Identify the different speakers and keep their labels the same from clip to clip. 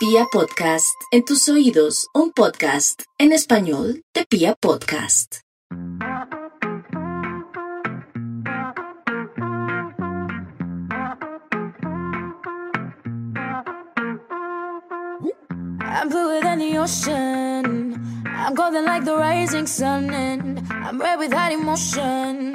Speaker 1: Pia Podcast, en tus oídos, un podcast en español de Pia Podcast.
Speaker 2: I'm bluer than the ocean. I'm golden like the rising sun, and I'm red without emotion.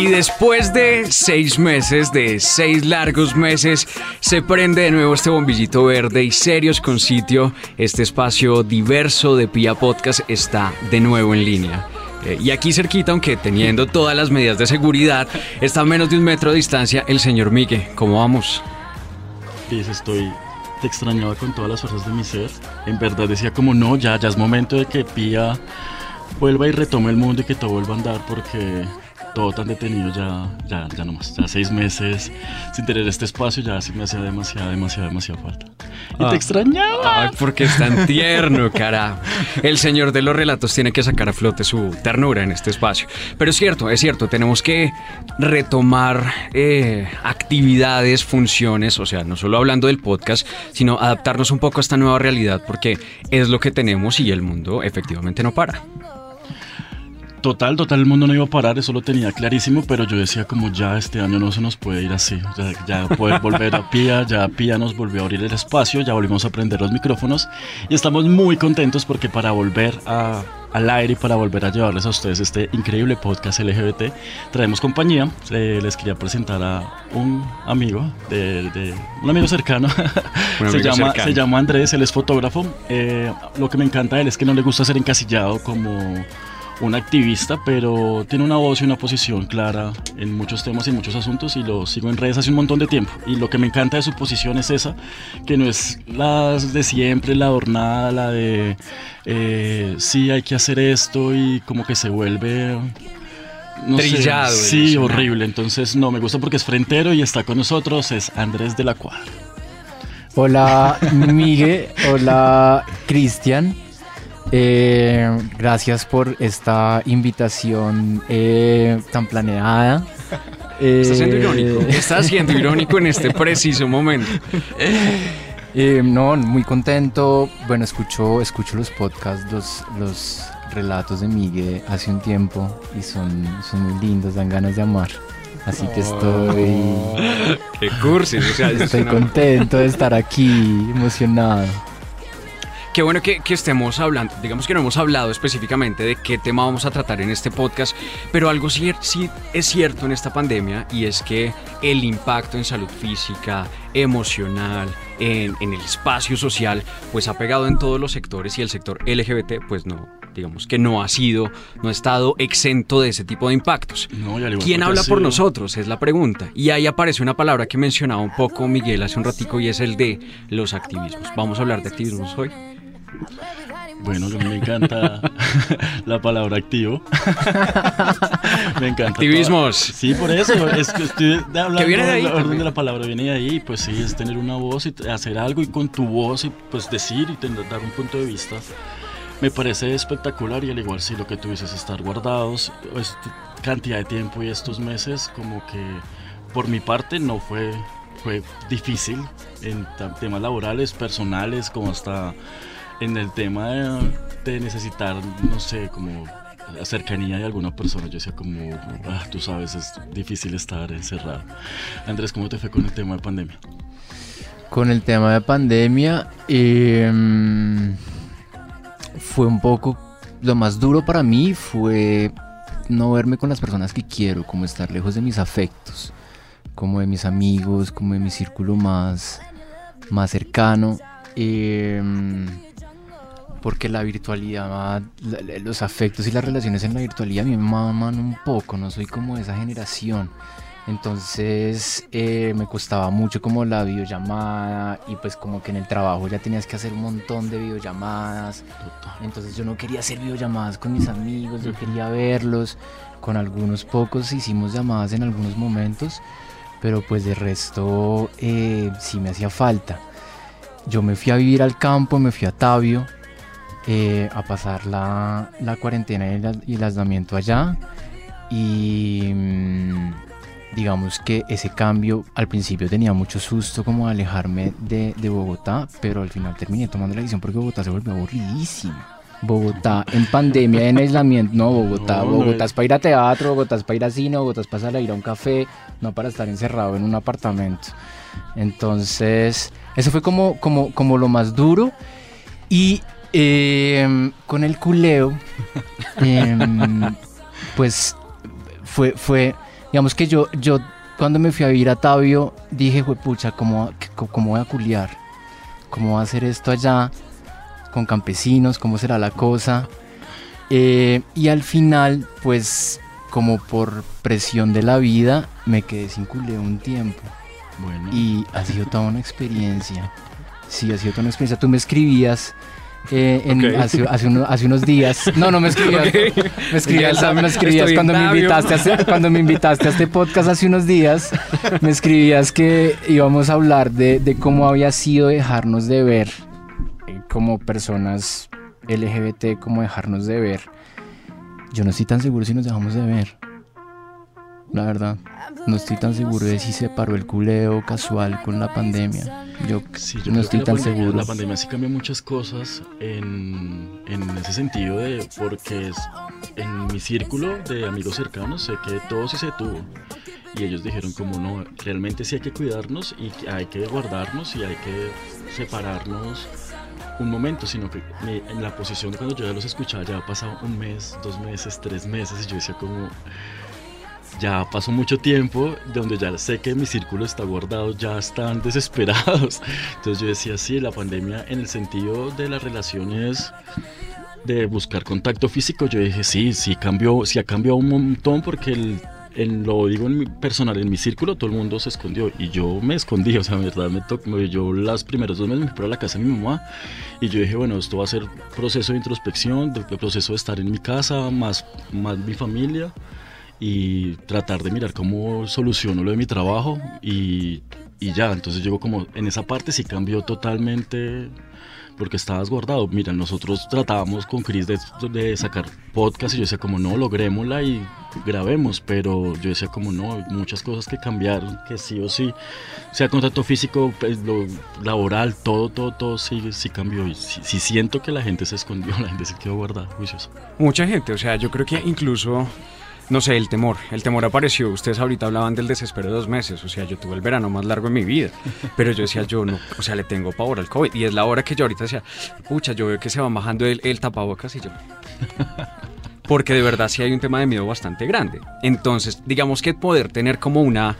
Speaker 3: Y después de seis meses, de seis largos meses, se prende de nuevo este bombillito verde y serios con sitio. Este espacio diverso de Pia Podcast está de nuevo en línea. Eh, y aquí cerquita, aunque teniendo todas las medidas de seguridad, está a menos de un metro de distancia el señor Migue. ¿Cómo vamos?
Speaker 4: Pues estoy te extrañaba con todas las fuerzas de mi ser. En verdad decía como no, ya, ya es momento de que Pía vuelva y retome el mundo y que todo vuelva a andar porque todo tan detenido ya, ya, ya no más. Ya seis meses sin tener este espacio ya sí me hacía demasiada, demasiada, demasiada falta. Y
Speaker 3: Ah.
Speaker 4: te extrañaba.
Speaker 3: Ay, porque es tan tierno, cara. El señor de los relatos tiene que sacar a flote su ternura en este espacio. Pero es cierto, es cierto, tenemos que retomar eh, actividades, funciones, o sea, no solo hablando del podcast, sino adaptarnos un poco a esta nueva realidad, porque es lo que tenemos y el mundo efectivamente no para.
Speaker 4: Total, total, el mundo no iba a parar, eso lo tenía clarísimo, pero yo decía como ya este año no se nos puede ir así, ya, ya poder volver a Pía, ya Pía nos volvió a abrir el espacio, ya volvimos a prender los micrófonos y estamos muy contentos porque para volver a, al aire y para volver a llevarles a ustedes este increíble podcast LGBT, traemos compañía, Eh, les quería presentar a un amigo, de, de- un amigo cercano,
Speaker 3: Un
Speaker 4: se,
Speaker 3: amigo
Speaker 4: llama,
Speaker 3: cercano.
Speaker 4: se llama Andrés, él es fotógrafo, Eh, lo que me encanta de él es que no le gusta ser encasillado como un activista, pero tiene una voz y una posición clara en muchos temas y en muchos asuntos y lo sigo en redes hace un montón de tiempo. Y lo que me encanta de su posición es esa, que no es la de siempre, la adornada, la de eh, sí hay que hacer esto y como que se vuelve... no sé,
Speaker 3: Trillado,
Speaker 4: sí,
Speaker 3: eso, ¿no?
Speaker 4: horrible. Entonces no, me gusta porque es frentero y está con nosotros, es Andrés de la Cuadra.
Speaker 5: Hola Miguel, hola Cristian. Eh, gracias por esta invitación eh, tan planeada.
Speaker 3: Está siendo
Speaker 5: Eh,
Speaker 3: irónico. Está siendo irónico en este preciso momento.
Speaker 5: eh, no, muy contento. Bueno, escucho, escucho los podcasts, los, los relatos de Miguel hace un tiempo y son, son muy lindos, dan ganas de amar. Así que estoy,
Speaker 3: Qué cursis, o sea,
Speaker 5: estoy
Speaker 3: una-
Speaker 5: contento de estar aquí, emocionado.
Speaker 3: Qué bueno que, que estemos hablando, digamos que no hemos hablado específicamente de qué tema vamos a tratar en este podcast, pero algo sí, sí es cierto en esta pandemia y es que el impacto en salud física, emocional, en, en el espacio social, pues ha pegado en todos los sectores y el sector LGBT pues no, digamos que no ha sido, no ha estado exento de ese tipo de impactos.
Speaker 4: No,
Speaker 3: ¿Quién habla
Speaker 4: ha
Speaker 3: por nosotros? Es la pregunta. Y ahí aparece una palabra que mencionaba un poco Miguel hace un ratico y es el de los activismos. Vamos a hablar de activismos hoy.
Speaker 4: Bueno, me encanta la palabra activo. me encanta.
Speaker 3: Activismos.
Speaker 4: toda- Sí, por eso. Es que estoy hablando
Speaker 3: viene de ahí
Speaker 4: la orden de la palabra, viene de ahí. Pues sí, es tener una voz y hacer algo y con tu voz y pues decir y tener- dar un punto de vista. Me parece espectacular y al igual sí lo que tú dices, estar guardados, esta cantidad de tiempo y estos meses como que por mi parte no fue, fue difícil en temas laborales, personales, como hasta en el tema de, necesitar, no sé, como la cercanía de alguna persona. Yo decía como, ah, tú sabes, es difícil estar encerrado. Andrés, ¿cómo te fue con el tema de pandemia?
Speaker 5: Con el tema de pandemia, em, fue un poco, lo más duro para mí fue no verme con las personas que quiero, como estar lejos de mis afectos, como de mis amigos, como de mi círculo más, más cercano. em, porque la virtualidad, los afectos y las relaciones en la virtualidad me maman un poco, no soy como de esa generación. Entonces eh, me costaba mucho como la videollamada y pues como que en el trabajo ya tenías que hacer un montón de videollamadas. Entonces yo no quería hacer videollamadas con mis amigos, yo quería verlos. Con algunos pocos hicimos llamadas en algunos momentos, pero pues de resto eh, sí me hacía falta. Yo me fui a vivir al campo, me fui a Tabio eh, a pasar la, la cuarentena y el, y el aislamiento allá. Y, mm, digamos que ese cambio al principio tenía mucho susto como alejarme de, de Bogotá, pero al final terminé tomando la decisión porque Bogotá se volvió aburridísima. Bogotá en pandemia, en aislamiento, no, Bogotá,
Speaker 4: No, no
Speaker 5: Bogotá
Speaker 4: es-
Speaker 5: es para ir a teatro, Bogotá es para ir a cine, Bogotá es para ir a un café, no para estar encerrado en un apartamento. Entonces, eso fue como, como, como lo más duro. Y em, con el culeo, em, pues fue, fue, digamos que yo, yo cuando me fui a vivir a Tabio, dije, pucha, ¿cómo, ¿cómo voy a culiar? ¿Cómo voy a hacer esto allá? Con campesinos, ¿cómo será la cosa? Eh, y al final, pues, como por presión de la vida, me quedé sin culeo un tiempo.
Speaker 4: Bueno,
Speaker 5: Y ha sido toda una experiencia. Sí, ha sido toda una experiencia. Tú me escribías eh, en- hace, hace uno- hace unos días. No, no me escribías. Me escribías, me cuando me invitaste a este, cuando me invitaste a este podcast hace unos días. Me escribías que íbamos a hablar de, de cómo había sido dejarnos de ver eh, como personas LGBT, como dejarnos de ver. Yo no estoy tan seguro si nos dejamos de ver. La verdad. No estoy tan seguro de si se paró el culeo casual con la pandemia. Yo
Speaker 4: Sí, yo
Speaker 5: no estoy tan
Speaker 4: pandemia,
Speaker 5: seguro.
Speaker 4: La pandemia sí cambia muchas cosas en, en ese sentido de porque es, en mi círculo de amigos cercanos sé que todo sí se detuvo y ellos dijeron como no, realmente sí hay que cuidarnos y hay que guardarnos y hay que separarnos un momento, sino que en la posición de cuando yo ya los escuchaba ya ha pasado un mes, dos meses, tres meses y yo decía como ya pasó mucho tiempo donde ya sé que mi círculo está guardado, ya están desesperados. Entonces yo decía, sí, la pandemia en el sentido de las relaciones de buscar contacto físico, yo dije, sí, sí cambió, sí ha cambiado un montón porque el, en, lo digo en mi personal, en mi círculo todo el mundo se escondió y yo me escondí, o sea, en verdad me tocó, yo las primeros dos meses me fui para la casa de mi mamá y yo dije, bueno, esto va a ser proceso de introspección, de, de proceso de estar en mi casa, más, más mi familia y tratar de mirar cómo soluciono lo de mi trabajo y, y ya, entonces yo como en esa parte sí cambió totalmente porque estabas guardado. Mira, nosotros tratábamos con Chris de, de sacar podcast y yo decía como no, logrémosla y grabemos, pero yo decía como no, muchas cosas que cambiaron, que sí o sí, sea contacto físico, pues, lo laboral, todo, todo, todo sí, sí cambió y sí, sí siento que la gente se escondió, la gente se quedó guardada, juiciosa.
Speaker 3: Mucha gente, o sea, yo creo que incluso, no sé, el temor, el temor apareció. Ustedes ahorita hablaban del desespero de dos meses, o sea, yo tuve el verano más largo de mi vida, pero yo decía, yo no, o sea, le tengo pavor al COVID. Y es la hora que yo ahorita decía, pucha, yo veo que se va bajando el, el tapabocas y yo... Porque de verdad sí hay un tema de miedo bastante grande. Entonces, digamos que poder tener como una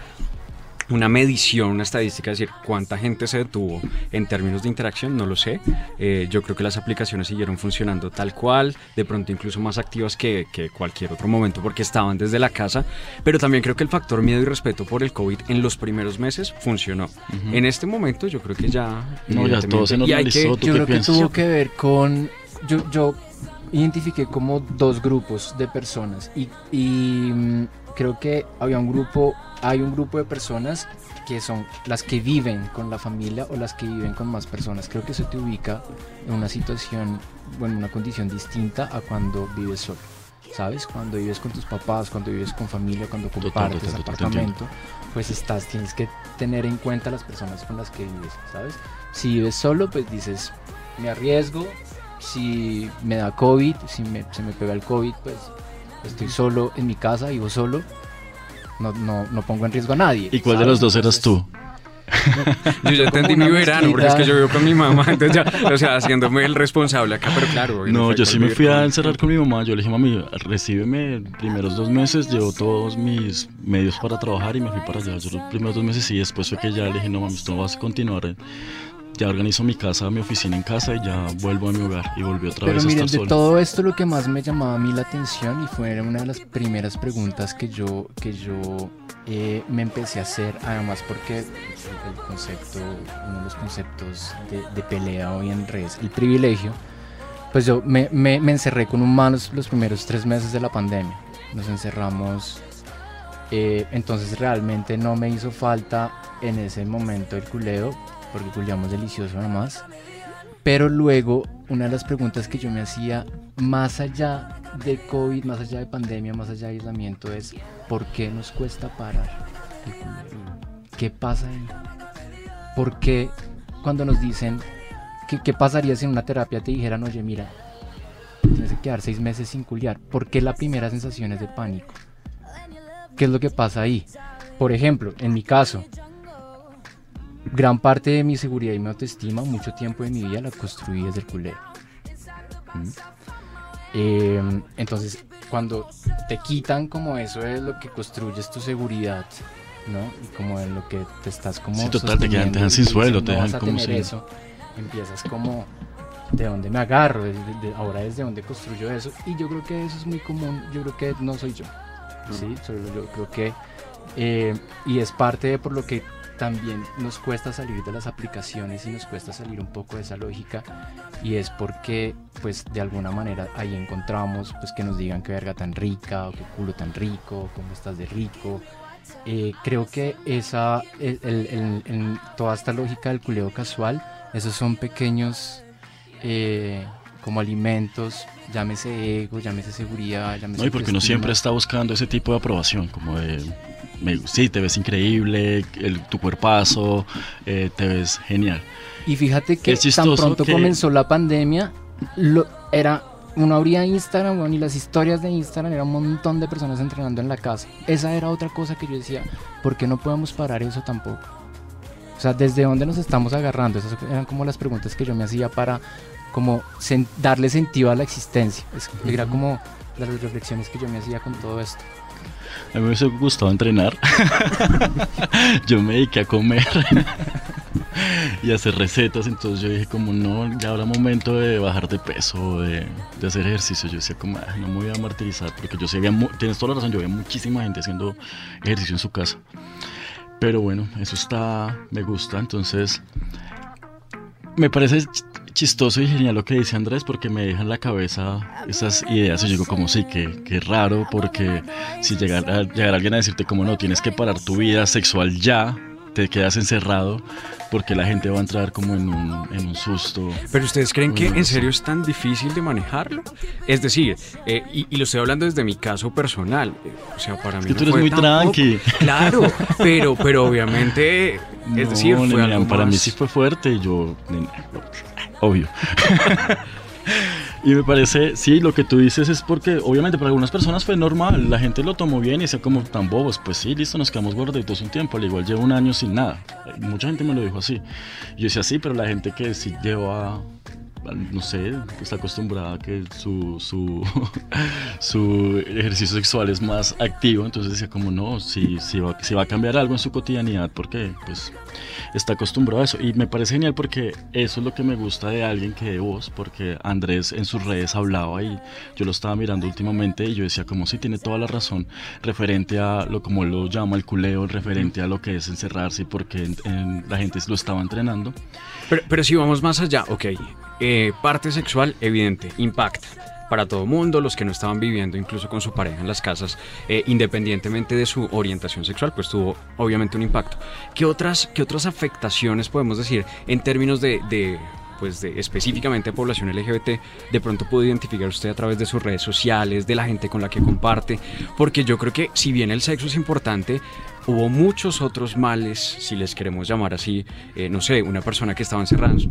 Speaker 3: una medición, una estadística, es decir, cuánta gente se detuvo en términos de interacción, no lo sé. Eh, yo creo que las aplicaciones siguieron funcionando tal cual, de pronto incluso más activas que, que cualquier otro momento porque estaban desde la casa, pero también creo que el factor miedo y respeto por el COVID en los primeros meses funcionó. En este momento yo creo que ya...
Speaker 4: No, ya todo se
Speaker 3: y hay que-
Speaker 4: normalizó. ¿Tú
Speaker 5: yo
Speaker 4: qué
Speaker 5: creo que tuvo que ver con. Yo, yo identifiqué como dos grupos de personas y, y, mm, creo que había un grupo, hay un grupo de personas que son las que viven con la familia o las que viven con más personas. Creo que eso te ubica en una situación, bueno, una condición distinta a cuando vives solo. ¿Sabes? Cuando vives con tus papás, cuando vives con familia, cuando compartes
Speaker 4: total,
Speaker 5: apartamento, pues estás, tienes que tener en cuenta las personas con las que vives, ¿sabes? Si vives solo, pues dices, me arriesgo, si me da COVID, si me, se me pega el COVID, pues estoy solo en mi casa, vivo solo, no, no, no pongo en riesgo a nadie.
Speaker 4: ¿Y cuál de los dos eras tú?
Speaker 3: Yo ya entendí mi verano, porque es que yo vivo con mi mamá, entonces ya, o sea, haciéndome el responsable acá, pero claro.
Speaker 4: No, yo sí me fui a encerrar con mi mamá. Yo le dije, mami, recíbeme primeros dos meses, llevo todos mis medios para trabajar y me fui para allá. Yo los primeros dos meses y después fue que ya le dije, no, mami, esto no vas a continuar. Ya organizo mi casa, mi oficina en casa y ya vuelvo a mi hogar. Y volví otra
Speaker 5: Pero
Speaker 4: vez a
Speaker 5: miren,
Speaker 4: estar
Speaker 5: de
Speaker 4: solo.
Speaker 5: todo esto lo que más me llamaba a mí la atención y fue una de las primeras preguntas que yo, que yo eh, me empecé a hacer, además porque el concepto, uno de los conceptos de, de pelea hoy en redes, el privilegio, pues yo me, me- me encerré con humanos los primeros tres meses de la pandemia. Nos encerramos, eh, entonces realmente no me hizo falta en ese momento el culeo, porque culeamos delicioso nada más. Pero luego, una de las preguntas que yo me hacía, más allá de COVID, más allá de pandemia, más allá de aislamiento, es ¿por qué nos cuesta parar? el culeo. ¿Qué pasa ahí? ¿Por qué cuando nos dicen que, qué pasaría si en una terapia te dijeran, oye, mira, tienes que quedar seis meses sin culiar? ¿Por qué la primera sensación es de pánico? ¿Qué es lo que pasa ahí? Por ejemplo, en mi caso, gran parte de mi seguridad y mi autoestima, mucho tiempo de mi vida la construí desde el culeo. ¿Mm? Eh, entonces, cuando te quitan como eso es lo que construyes tu seguridad, ¿no? Y como en lo que te estás como
Speaker 4: Sí, total, te quedan- te dejan sin suelo, te
Speaker 5: "No
Speaker 4: dejan como
Speaker 5: tener
Speaker 4: sin-
Speaker 5: eso", empiezas como de dónde me agarro, de- de- ahora desde dónde construyo eso y yo creo que eso es muy común, yo creo que no soy yo, sí, solo yo creo que eh, y es parte de por lo que también nos cuesta salir de las aplicaciones y nos cuesta salir un poco de esa lógica y es porque pues de alguna manera ahí encontramos pues que nos digan que verga tan rica o que culo tan rico, o cómo estás de rico. Eh, creo que esa, el- el- el- toda esta lógica del culeo casual, esos son pequeños eh, como alimentos, llámese ego, llámese seguridad, llámese
Speaker 4: No, y porque uno siempre está buscando ese tipo de aprobación, como de, me, sí, te ves increíble, el- tu cuerpazo, eh, te ves genial.
Speaker 5: Y fíjate que tan pronto
Speaker 4: que-
Speaker 5: comenzó la pandemia, lo, era uno abría Instagram weón, y las historias de Instagram era un montón de personas entrenando en la casa. Esa era otra cosa que yo decía, ¿por qué no podemos parar eso tampoco? O sea, ¿desde dónde nos estamos agarrando? Esas eran como las preguntas que yo me hacía para como sen- darle sentido a la existencia. Es- era como las reflexiones que yo me hacía con todo esto.
Speaker 4: A mí me hubiese gustado entrenar. yo me dediqué a comer y hacer recetas, entonces yo dije como no, ya habrá momento de bajar de peso, de, de hacer ejercicio. Yo decía como, "Ay, no me voy a martirizar, porque yo mu- tienes toda la razón, yo veía muchísima gente haciendo ejercicio en su casa. Pero bueno, eso está, me gusta, entonces me parece chistoso y genial lo que dice Andrés porque me deja en la cabeza esas ideas y yo digo como sí, que, que raro porque si llegara, llegara alguien a decirte como no, tienes que parar tu vida sexual ya, te quedas encerrado porque la gente va a entrar como en un, en un susto.
Speaker 3: Pero ustedes creen que en serio es tan difícil de manejarlo? Es decir, eh, y, y lo estoy hablando desde mi caso personal. eh, o sea, para mí
Speaker 4: que
Speaker 3: no
Speaker 4: tú eres
Speaker 3: fue
Speaker 4: muy
Speaker 3: tampoco-
Speaker 4: tranqui.
Speaker 3: Claro, pero, pero obviamente, es
Speaker 4: No,
Speaker 3: decir, fue algo
Speaker 4: para mí sí fue fuerte yo, obvio. y me parece, sí, lo que tú dices es porque obviamente para algunas personas fue normal, la gente lo tomó bien y decía como tan bobos, pues sí, listo, nos quedamos gorditos un tiempo, al igual llevo un año sin nada. Mucha gente me lo dijo así. Yo decía, sí, pero la gente que sí lleva no sé, está acostumbrada a que su, su, su ejercicio sexual es más activo, entonces decía como no, si, si, va, si va a cambiar algo en su cotidianidad, porque pues está acostumbrado a eso. Y me parece genial porque eso es lo que me gusta de alguien que de vos, porque Andrés en sus redes hablaba y yo lo estaba mirando últimamente y yo decía como si tiene toda la razón referente a lo como lo llama el culeo, referente a lo que es encerrarse porque en- en- la gente lo estaba entrenando.
Speaker 3: Pero, pero si vamos más allá, ok. Eh, parte sexual, evidente, impacta para todo mundo, los que no estaban viviendo incluso con su pareja en las casas, eh, independientemente de su orientación sexual, pues tuvo obviamente un impacto. ¿Qué otras, qué otras afectaciones podemos decir en términos de, de, pues de específicamente población LGBT, de pronto pudo identificar usted a través de sus redes sociales, de la gente con la que comparte? Porque yo creo que si bien el sexo es importante, hubo muchos otros males, si les queremos llamar así, eh, no sé, una persona que estaba encerrada, en su-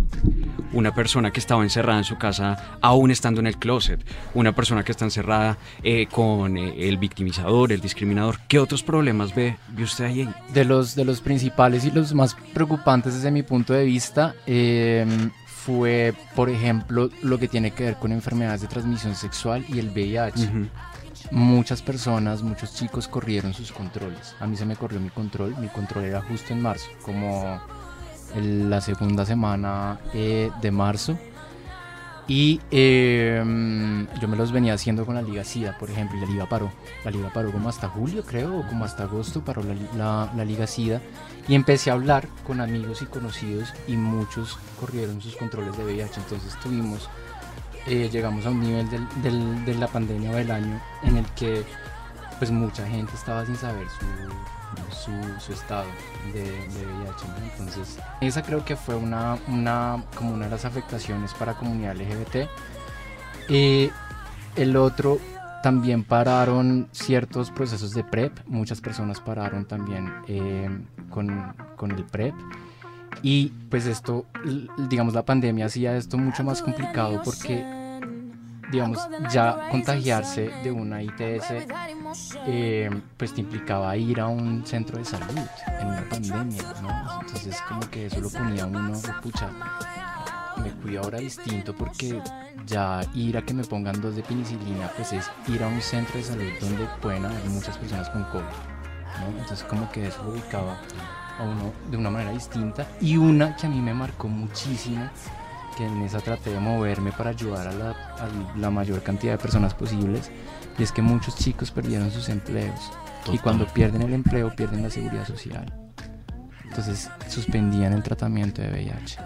Speaker 3: una persona que estaba encerrada en su casa aún estando en el closet, una persona que está encerrada eh, con eh, el victimizador, el discriminador. ¿Qué otros problemas ve, ve usted ahí?
Speaker 5: De los, de los principales y los más preocupantes desde mi punto de vista eh, fue, por ejemplo, lo que tiene que ver con enfermedades de transmisión sexual y el VIH. Muchas personas, muchos chicos corrieron sus controles. A mí se me corrió mi control. Mi control era justo en marzo, como el- la segunda semana eh, de marzo. Y eh, yo me los venía haciendo con la Liga SIDA, por ejemplo, y la Liga paró. La Liga paró como hasta julio, creo, o como hasta agosto paró la, la- la Liga SIDA. Y empecé a hablar con amigos y conocidos y muchos corrieron sus controles de VIH. Entonces tuvimos eh, llegamos a un nivel de la pandemia del año en el que pues mucha gente estaba sin saber su, su, estado de, de VIH. Entonces esa creo que fue una, como una de las afectaciones para la comunidad LGBT. Eh, el otro también pararon ciertos procesos de PrEP, muchas personas pararon también eh, con el PrEP. Y pues esto, digamos, la pandemia hacía esto mucho más complicado porque, digamos, ya contagiarse de una ITS eh, pues te implicaba ir a un centro de salud en una pandemia, ¿no? Entonces como que eso lo ponía uno, pucha, me cuido ahora distinto porque ya ir a que me pongan dos de penicilina, pues es ir a un centro de salud donde pueden haber muchas personas con COVID, ¿no? Entonces como que eso lo ubicaba a uno de una manera distinta. Y una que a mí me marcó muchísimo que en esa traté de moverme para ayudar a la, a la mayor cantidad de personas posibles y es que muchos chicos perdieron sus empleos. Y
Speaker 4: Total.
Speaker 5: cuando pierden el empleo pierden la seguridad social. Entonces suspendían el tratamiento de VIH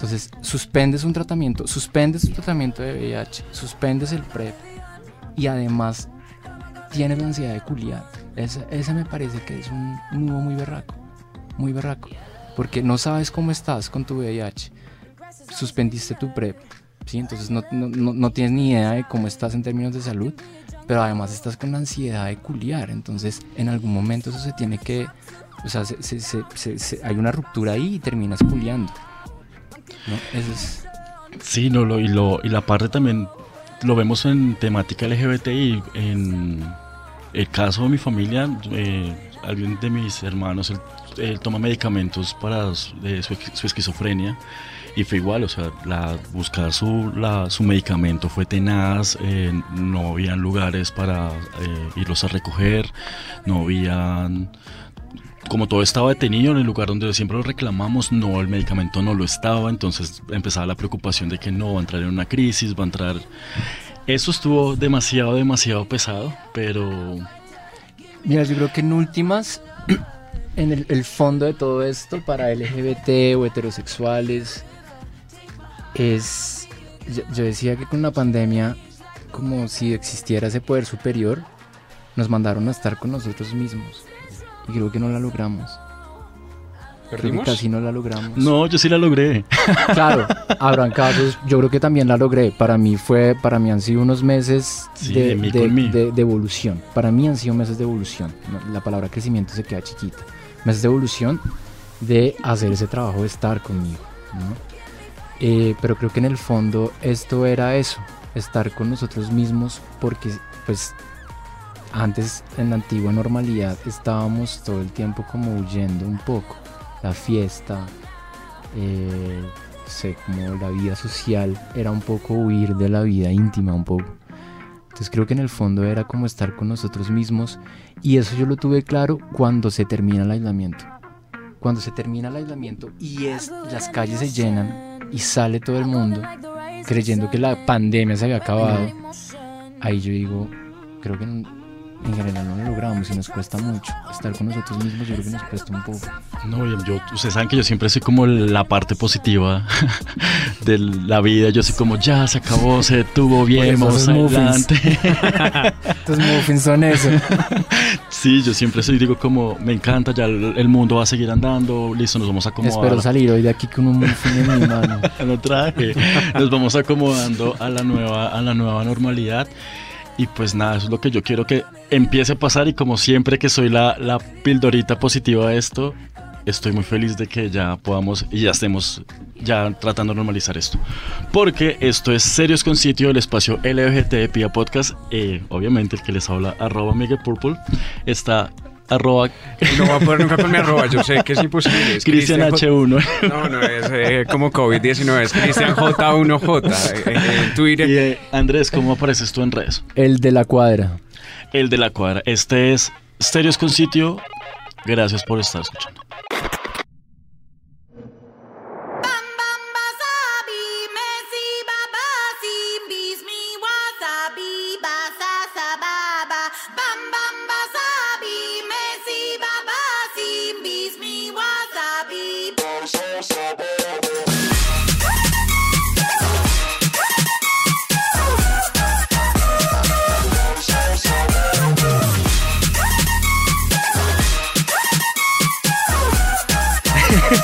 Speaker 5: entonces suspendes un tratamiento suspendes tu tratamiento de VIH suspendes el PrEP y además tienes la ansiedad de culiar. Ese, ese me parece que es un nudo muy berraco muy berraco porque no sabes cómo estás con tu VIH suspendiste tu PrEP, ¿sí? Entonces no, no, no- tienes ni idea de cómo estás en términos de salud, pero además estás con la ansiedad de culiar, entonces en algún momento eso se tiene que, o sea, se- hay una ruptura ahí y terminas culiando.
Speaker 4: Sí, no, lo, y, lo, y la parte también lo vemos en temática LGBTI. En el caso de mi familia, eh, alguien de mis hermanos, él, él toma medicamentos para su, de su, su esquizofrenia y fue igual, o sea, la, buscar su, la, su medicamento fue tenaz, eh, no habían lugares para eh, irlos a recoger, no habían como todo estaba detenido en el lugar donde siempre lo reclamamos, no, el medicamento no lo estaba, entonces empezaba la preocupación de que no va a entrar en una crisis, va a entrar... Eso estuvo demasiado, demasiado pesado, pero
Speaker 5: Mira, yo creo que en últimas, en el, el fondo de todo esto para LGBT o heterosexuales es, yo, yo decía que con la pandemia, como si existiera ese poder superior, nos mandaron a estar con nosotros mismos. Y creo que no la logramos. Creo que casi no la logramos.
Speaker 4: no, yo sí la logré.
Speaker 5: Claro, habrán casos, yo creo que también la logré. Para mí fue, para mí han sido unos meses
Speaker 4: Sí,
Speaker 5: de,
Speaker 4: de mí
Speaker 5: de-
Speaker 4: con mí.
Speaker 5: de- de evolución. Para mí han sido meses de evolución. ¿no? La palabra crecimiento se queda chiquita. Meses de evolución de hacer ese trabajo de estar conmigo. Eh, pero creo que en el fondo esto era eso, estar con nosotros mismos porque pues antes en la antigua normalidad estábamos todo el tiempo como huyendo un poco. La fiesta, eh, sé, como la vida social era un poco huir de la vida íntima un poco. Entonces creo que en el fondo era como estar con nosotros mismos y eso yo lo tuve claro cuando se termina el aislamiento. Cuando se termina el aislamiento y es, las calles se llenan y sale todo el mundo creyendo que la pandemia se había acabado, ahí yo digo, creo que en, en general no lo logramos y nos cuesta mucho. Estar con nosotros mismos yo creo que nos cuesta un poco.
Speaker 4: No, yo, yo- ustedes saben que yo siempre soy como la parte positiva de la vida. Yo soy como, ya se acabó, se detuvo bien, vamos adelante.
Speaker 5: Entonces muffins son eso.
Speaker 4: Sí, yo siempre soy, digo como, me encanta, ya el, el mundo va a seguir andando, listo, nos vamos a acomodar.
Speaker 5: Espero salir hoy de aquí con un muffin en mi mano.
Speaker 4: no traje. Nos vamos acomodando a la nueva, a la nueva normalidad. Y pues nada, eso es lo que yo quiero que empiece a pasar. Y como siempre que soy la, la pildorita positiva de esto, estoy muy feliz de que ya podamos y ya estemos ya tratando de normalizar esto. Porque esto es Serios con Sitio, el espacio LGBT de Pia Podcast. Eh, obviamente el que les habla, arroba Miguel Purple, está arroba
Speaker 3: No voy a poder nunca con mi arroba, yo sé que es imposible. Es
Speaker 4: Cristian
Speaker 3: J-
Speaker 4: H1.
Speaker 3: No, no, es eh, como COVID-19, es Cristian J1J eh, eh, en Twitter.
Speaker 4: Y eh, Andrés, ¿cómo apareces tú en redes?
Speaker 5: El de la cuadra.
Speaker 4: El de la cuadra. Este es Stereos con Sitio. Gracias por estar escuchando.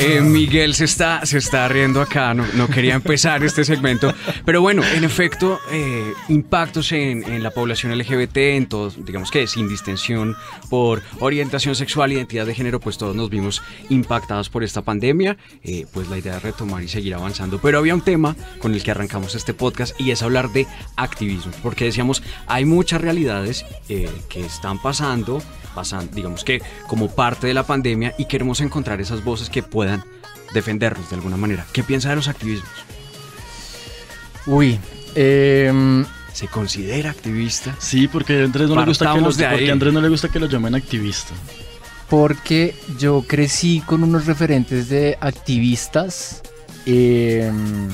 Speaker 3: Eh, Miguel se está, se está riendo acá, no, quería empezar este segmento. Pero bueno, en efecto, eh, impactos en, la población LGBT, en todos, digamos que sin distinción por orientación sexual, identidad de género, pues todos nos vimos impactados por esta pandemia. Eh, pues la idea es retomar y seguir avanzando. Pero había un tema con el que arrancamos este podcast y es hablar de activismo. Porque decíamos, hay muchas realidades que están pasando, pasan, digamos que como parte de la pandemia y queremos encontrar esas voces que puedan defendernos de alguna manera. ¿Qué piensa de los activismos?
Speaker 5: Uy, em,
Speaker 3: ¿Se considera activista?
Speaker 4: Sí, porque a Andrés no, le gusta que, lo,
Speaker 3: de ahí.
Speaker 4: porque a Andrés no le gusta que lo llamen activista.
Speaker 5: porque yo crecí con unos referentes de activistas em,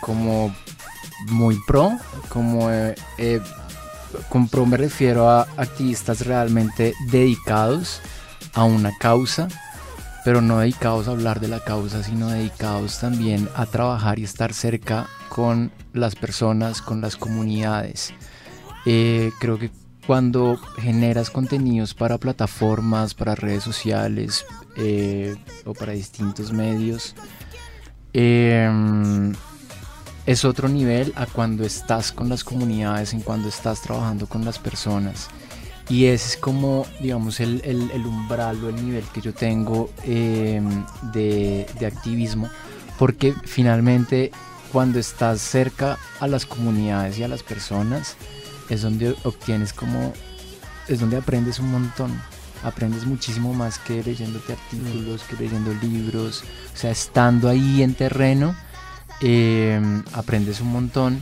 Speaker 5: como muy pro, como eh, eh, con pro me refiero a activistas realmente dedicados a una causa, pero no dedicados a hablar de la causa, sino dedicados también a trabajar y estar cerca con las personas, con las comunidades. Eh, creo que cuando generas contenidos para plataformas, para redes sociales eh, o para distintos medios, eh, es otro nivel a cuando estás con las comunidades, en cuando estás trabajando con las personas. Y ese es como, digamos, el, el- el umbral o el nivel que yo tengo eh, de, de activismo, porque finalmente cuando estás cerca a las comunidades y a las personas, es donde obtienes como, es donde aprendes un montón. Aprendes muchísimo más que leyéndote artículos, que leyendo libros. O sea, estando ahí en terreno, eh, aprendes un montón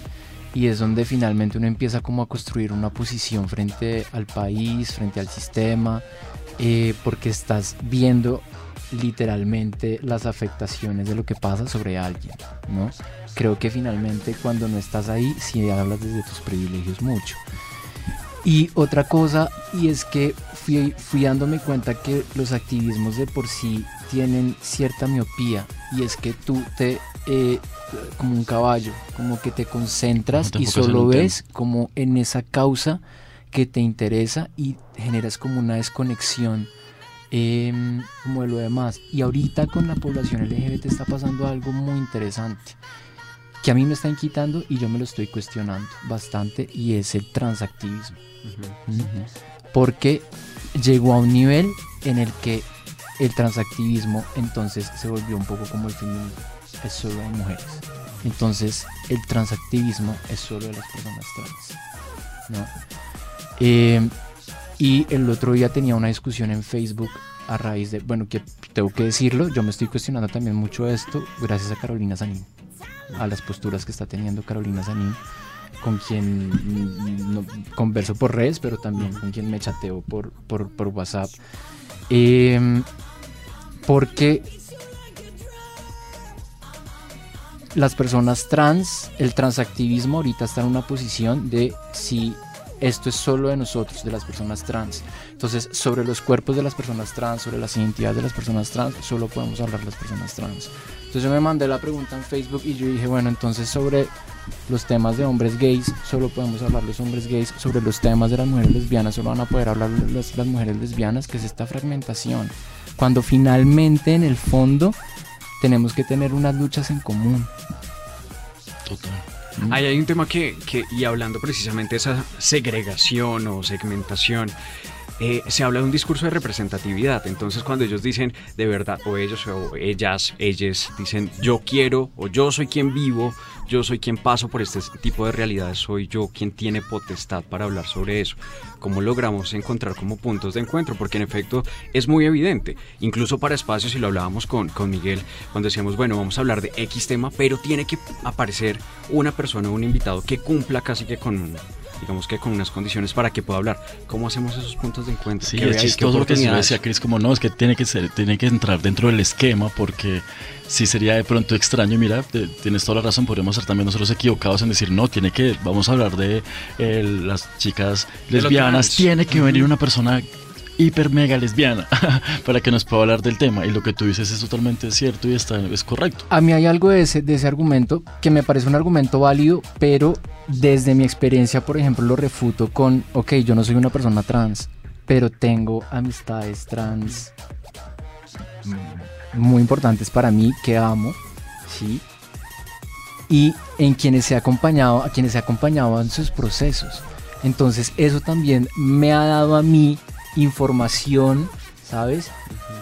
Speaker 5: y es donde finalmente uno empieza como a construir una posición frente al país, frente al sistema, eh, porque estás viendo literalmente las afectaciones de lo que pasa sobre alguien, ¿no? Creo que finalmente cuando no estás ahí, sí hablas desde tus privilegios mucho. Y otra cosa, y es que fui, fui dándome cuenta que los activismos de por sí tienen cierta miopía, y es que tú te, eh, como un caballo, como que te concentras
Speaker 4: Te
Speaker 5: y solo ves como en esa causa que te interesa y generas como una desconexión em, como de lo demás. Y ahorita con la población LGBT está pasando algo muy interesante que a mí me están quitando y yo me lo estoy cuestionando bastante y es el transactivismo. Ujú. Porque llegó a un nivel en el que el transactivismo entonces se volvió un poco como el feminismo, es solo de mujeres. Entonces el transactivismo es solo de las personas trans. ¿no? Eh, y el otro día tenía una discusión en Facebook a raíz de, bueno, que tengo que decirlo, yo me estoy cuestionando también mucho esto gracias a Carolina Sanín, a las posturas que está teniendo Carolina Sanín, con quien mm, converso por redes, pero también con quien me chateo por, por, por WhatsApp. Em, porque las personas trans, el transactivismo ahorita está en una posición de si esto es solo de nosotros, de las personas trans. Entonces, sobre los cuerpos de las personas trans, sobre las identidades de las personas trans, solo podemos hablar las personas trans. Entonces yo me mandé la pregunta en Facebook y yo dije, bueno, entonces sobre los temas de hombres gays, solo podemos hablar los hombres gays, sobre los temas de las mujeres lesbianas, solo van a poder hablar las, las mujeres lesbianas, que es esta fragmentación. Cuando finalmente en el fondo tenemos que tener unas luchas en común.
Speaker 4: Total.
Speaker 3: Ahí hay un tema que, que- y hablando precisamente de esa segregación o segmentación, eh, se habla de un discurso de representatividad. Entonces, cuando ellos dicen de verdad, o ellos o ellas, ellas dicen yo quiero o yo soy quien vivo, yo soy quien paso por este tipo de realidades, soy yo quien tiene potestad para hablar sobre eso. ¿Cómo logramos encontrar como puntos de encuentro? Porque en efecto es muy evidente, incluso para espacios, y lo hablábamos con, con Miguel, cuando decíamos, bueno, vamos a hablar de X tema, pero tiene que aparecer una persona, un invitado que cumpla casi que con digamos que con unas condiciones para que pueda hablar. ¿Cómo hacemos esos puntos de encuentro?
Speaker 4: Sí,
Speaker 3: ¿Qué
Speaker 4: es chistoso lo que se decía Chris, como no, es que tiene que ser, tiene que entrar dentro del esquema porque sí sería de pronto extraño, mira, te- tienes toda la razón, podríamos estar también nosotros equivocados en decir, no, tiene que, vamos a hablar de eh, las chicas lesbianas, tiene que venir una persona hiper mega lesbiana para que nos pueda hablar del tema y lo que tú dices es totalmente cierto y está, es correcto.
Speaker 5: A mí hay algo de ese, de ese argumento que me parece un argumento válido, pero desde mi experiencia, por ejemplo, lo refuto con, ok, yo no soy una persona trans, pero tengo amistades trans muy importantes para mí que amo, ¿sí? Y en quienes he acompañado, a quienes he acompañado en sus procesos. Entonces eso también me ha dado a mí información, ¿sabes?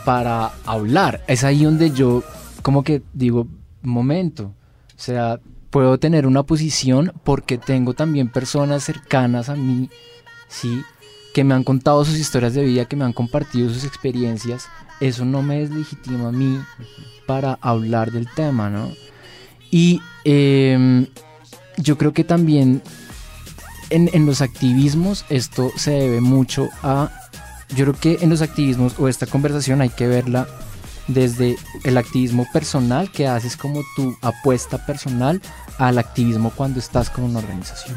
Speaker 5: Para hablar. Es ahí donde yo como que digo, momento, o sea, puedo tener una posición porque tengo también personas cercanas a mí, ¿sí? Que me han contado sus historias de vida, que me han compartido sus experiencias. Eso no me deslegitima a mí para hablar del tema, ¿no? Y em, yo creo que también en, en, los activismos esto se debe mucho a... Yo creo que en los activismos o esta conversación hay que verla desde el activismo personal que haces como tu apuesta personal al activismo cuando estás con una organización.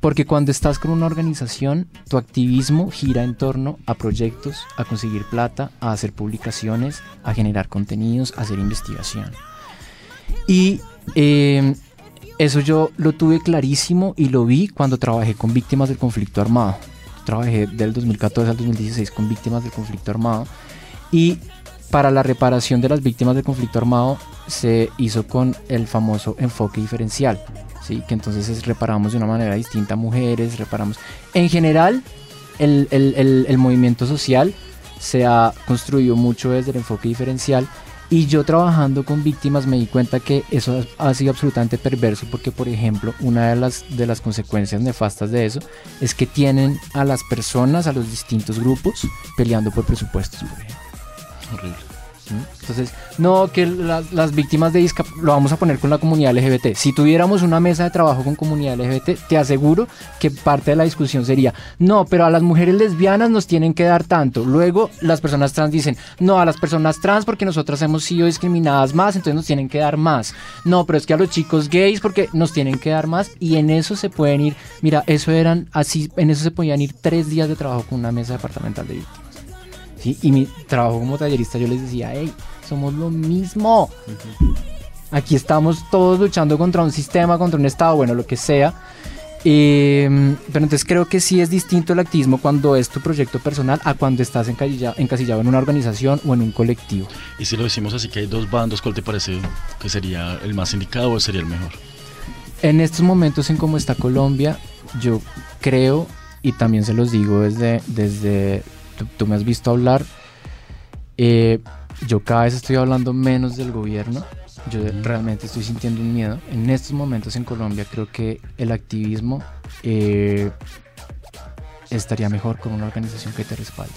Speaker 5: Porque cuando estás con una organización, tu activismo gira en torno a proyectos, a conseguir plata, a hacer publicaciones, a generar contenidos, a hacer investigación. Y eh, eso yo lo tuve clarísimo y lo vi cuando trabajé con víctimas del conflicto armado. Trabajé del 2014 al 2016 con víctimas del conflicto armado y para la reparación de las víctimas del conflicto armado se hizo con el famoso enfoque diferencial, ¿sí? que entonces reparamos de una manera distinta mujeres, reparamos... En general, el, el, el, movimiento social se ha construido mucho desde el enfoque diferencial y yo trabajando con víctimas me di cuenta que eso ha sido absolutamente perverso porque, por ejemplo, una de las, de las consecuencias nefastas de eso es que tienen a las personas, a los distintos grupos, peleando por presupuestos, por ejemplo.
Speaker 4: Horrible.
Speaker 5: Entonces, no, que las, víctimas de discapacidad, lo vamos a poner con la comunidad LGBT. Si tuviéramos una mesa de trabajo con comunidad LGBT, te aseguro que parte de la discusión sería, no, pero a las mujeres lesbianas nos tienen que dar tanto. Luego las personas trans dicen, no, a las personas trans porque nosotras hemos sido discriminadas más, entonces nos tienen que dar más. No, pero es que a los chicos gays porque nos tienen que dar más y en eso se pueden ir, mira, eso eran así, en eso se podían ir tres días de trabajo con una mesa departamental de víctimas. ¿Sí? Y mi trabajo como tallerista yo les decía, hey, somos lo mismo. Aquí estamos todos luchando contra un sistema, contra un Estado, bueno, lo que sea. Eh, pero entonces creo que sí es distinto el activismo cuando es tu proyecto personal a cuando estás encasillado, encasillado en una organización o en un colectivo.
Speaker 4: Y si lo decimos así que hay dos bandos, ¿cuál te parece que sería el más indicado o sería el mejor?
Speaker 5: En estos momentos en cómo está Colombia, yo creo, y también se los digo desde, desde tú, tú me has visto hablar, eh, yo cada vez estoy hablando menos del gobierno. Yo realmente estoy sintiendo un miedo. En estos momentos en Colombia creo que el activismo eh, estaría mejor con una organización que te respalde.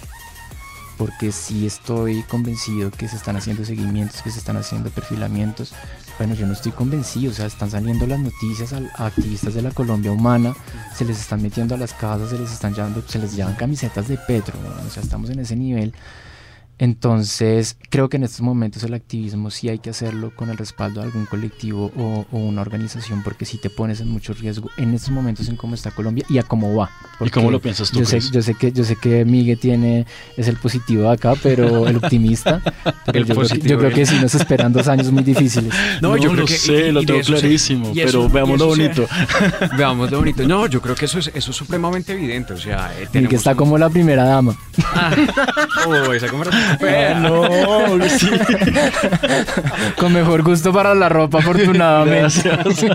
Speaker 5: Porque sí estoy convencido que se están haciendo seguimientos, que se están haciendo perfilamientos. Bueno, yo no estoy convencido, o sea, están saliendo las noticias a, activistas de la Colombia humana, se les están metiendo a las casas, se les están llevando, se les llevan camisetas de Petro, o sea, estamos en ese nivel. Entonces, creo que en estos momentos el activismo sí hay que hacerlo con el respaldo de algún colectivo o, o una organización, porque si te pones en mucho riesgo en estos momentos en cómo está Colombia y a cómo va.
Speaker 4: ¿Y cómo lo piensas tú?
Speaker 5: Yo sé, yo sé que yo sé que Miguel tiene es el positivo de acá, pero el optimista. Pero
Speaker 3: El
Speaker 5: yo, creo que,
Speaker 3: positivo,
Speaker 5: yo creo
Speaker 3: él.
Speaker 5: que sí nos esperan dos años muy difíciles.
Speaker 3: No, yo creo
Speaker 4: lo
Speaker 3: que-
Speaker 4: sé,
Speaker 3: y-
Speaker 4: lo
Speaker 3: y
Speaker 4: tengo clarísimo, pero veamos lo bonito.
Speaker 3: Veamos lo bonito. No, yo creo que eso es, eso es supremamente evidente. O sea, eh,
Speaker 5: Miguel
Speaker 3: tenemos
Speaker 5: está
Speaker 3: un-
Speaker 5: como la primera dama.
Speaker 3: Oh, esa conversación fea.
Speaker 4: No, sí.
Speaker 5: Con mejor gusto para la ropa, afortunadamente.
Speaker 4: Gracias.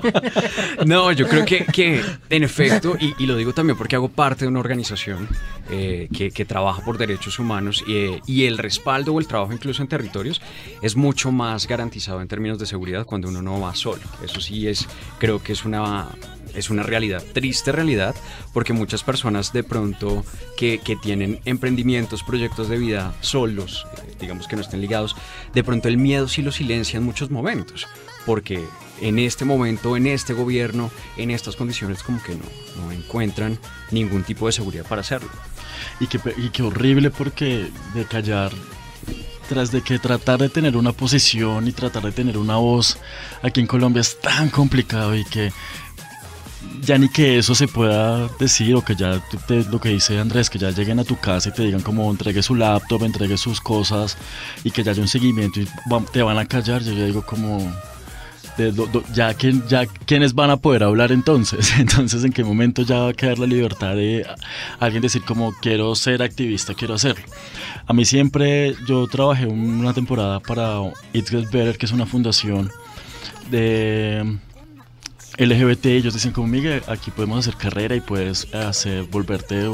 Speaker 3: No, yo creo que, que en efecto, y, y lo digo también porque hago parte de una organización eh, que, que trabaja por derechos humanos eh, y el respaldo o el trabajo incluso en territorios es mucho más garantizado en términos de seguridad cuando uno no va solo. Eso sí es, creo que es una... Es una realidad, triste realidad, porque muchas personas de pronto que, que tienen emprendimientos, proyectos de vida solos, eh, digamos que no estén ligados, de pronto el miedo sí lo silencia en muchos momentos, porque en este momento, en este gobierno, en estas condiciones, como que no, no encuentran ningún tipo de seguridad para hacerlo.
Speaker 4: Y qué, y qué horrible porque de callar, tras de que tratar de tener una posición y tratar de tener una voz aquí en Colombia es tan complicado y que ya ni que eso se pueda decir o que ya te- lo que dice Andrés, que ya lleguen a tu casa y te digan como entregue su laptop, entregue sus cosas y que ya haya un seguimiento y te van a callar, yo ya digo como de ya, quién, ya quiénes van a poder hablar entonces. Entonces, ¿en qué momento ya va a quedar la libertad de alguien decir como quiero ser activista, quiero hacerlo? A mí siempre, yo trabajé una temporada para It Gets Better, que es una fundación de LGBT, ellos dicen como Miguel, aquí podemos hacer carrera y puedes hacer, volverte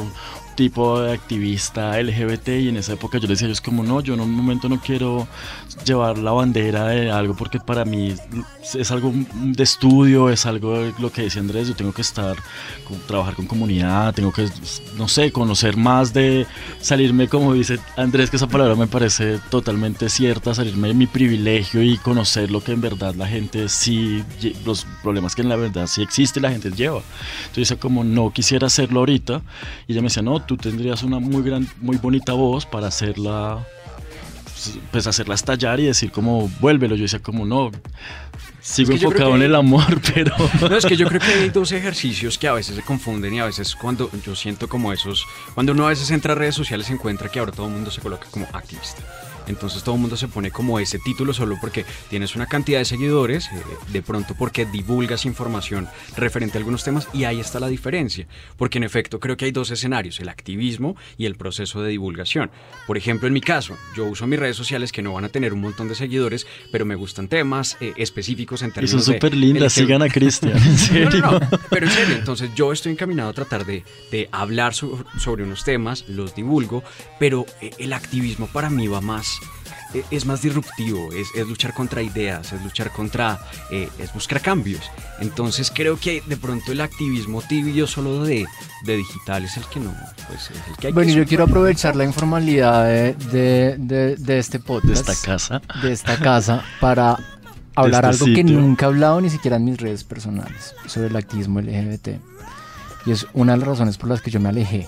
Speaker 4: tipo de activista LGBT y en esa época yo les decía a ellos como no, yo en un momento no quiero llevar la bandera de algo porque para mí es algo de estudio, es algo de lo que decía Andrés, yo tengo que estar, trabajar con comunidad, tengo que, no sé, conocer más de salirme, como dice Andrés, que esa palabra me parece totalmente cierta, salirme de mi privilegio y conocer lo que en verdad la gente sí, los problemas que en la verdad sí existe la gente lleva. Entonces, como no quisiera hacerlo ahorita, y ella me decía, no, tú tendrías una muy gran, muy bonita voz para hacerla pues hacerla estallar y decir como vuélvelo. Yo decía como no, sigo
Speaker 3: Es que
Speaker 4: enfocado en el amor, pero
Speaker 3: No, es que yo creo que hay dos ejercicios que a veces se confunden y a veces cuando yo siento como esos, cuando uno a veces entra a redes sociales se encuentra que ahora todo el mundo se coloca como activista. Entonces todo el mundo se pone como ese título solo porque tienes una cantidad de seguidores, eh, de pronto porque divulgas información referente a algunos temas y ahí está la diferencia. Porque en efecto creo que hay dos escenarios, el activismo y el proceso de divulgación. Por ejemplo, en mi caso, yo uso mis redes sociales que no van a tener un montón de seguidores, pero me gustan temas eh, específicos en
Speaker 4: y
Speaker 3: términos
Speaker 4: son
Speaker 3: de
Speaker 4: súper lindas. Sigan a Cristian, en
Speaker 3: No,
Speaker 4: serio.
Speaker 3: no, no, pero en serio, entonces yo estoy encaminado a tratar de, de hablar so- sobre unos temas, los divulgo, pero eh, el activismo para mí va más, es más disruptivo, es, es luchar contra ideas, es luchar contra, eh, es buscar cambios. Entonces creo que de pronto el activismo tibio solo de, de digital es el que no, pues es el que hay
Speaker 5: Bueno,
Speaker 3: que
Speaker 5: yo quiero aprovechar la informalidad de, de- de- de este
Speaker 4: de
Speaker 5: podcast,
Speaker 4: esta casa.
Speaker 5: de esta casa, para hablar
Speaker 4: este
Speaker 5: algo que nunca he hablado ni siquiera en mis redes personales sobre el activismo LGBT. Y es una de las razones por las que yo me alejé.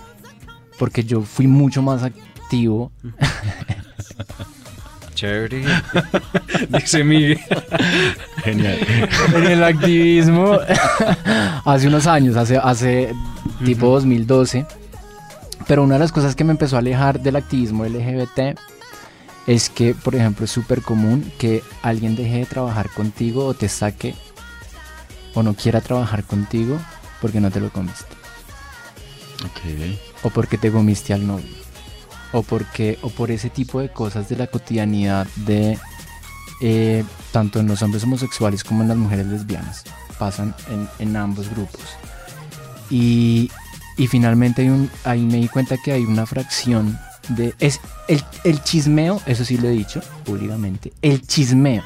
Speaker 5: Porque yo fui mucho más activo.
Speaker 3: Chévere, dice Miguel.
Speaker 4: Genial.
Speaker 5: en el activismo hace unos años, hace, hace tipo 2012. Pero una de las cosas que me empezó a alejar del activismo LGBT es que, por ejemplo, es súper común que alguien deje de trabajar contigo o te saque o no quiera trabajar contigo porque no te lo comiste.
Speaker 4: Ok.
Speaker 5: O porque te comiste al novio. O porque, o por ese tipo de cosas de la cotidianidad de eh, tanto en los hombres homosexuales como en las mujeres lesbianas. Pasan en, en ambos grupos. Y, y finalmente hay un, ahí me di cuenta que hay una fracción de. Es el, el chismeo, eso sí lo he dicho públicamente. El chismeo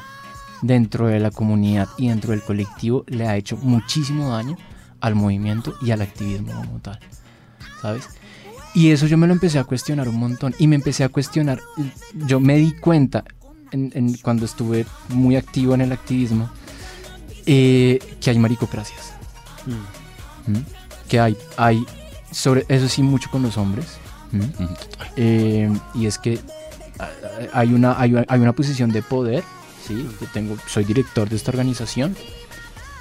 Speaker 5: dentro de la comunidad y dentro del colectivo le ha hecho muchísimo daño al movimiento y al activismo como tal. ¿Sabes? Y eso yo me lo empecé a cuestionar un montón. Y me empecé a cuestionar. Yo me di cuenta en- en- cuando estuve muy activo en el activismo eh, que hay maricocracias. ¿Mm? Que hay, hay, sobre eso sí, mucho con los hombres. ¿Mm?
Speaker 4: Ujú.
Speaker 5: Eh, y es que ah, hay una, hay, hay una posición de poder, ¿sí? Yo tengo, soy director de esta organización,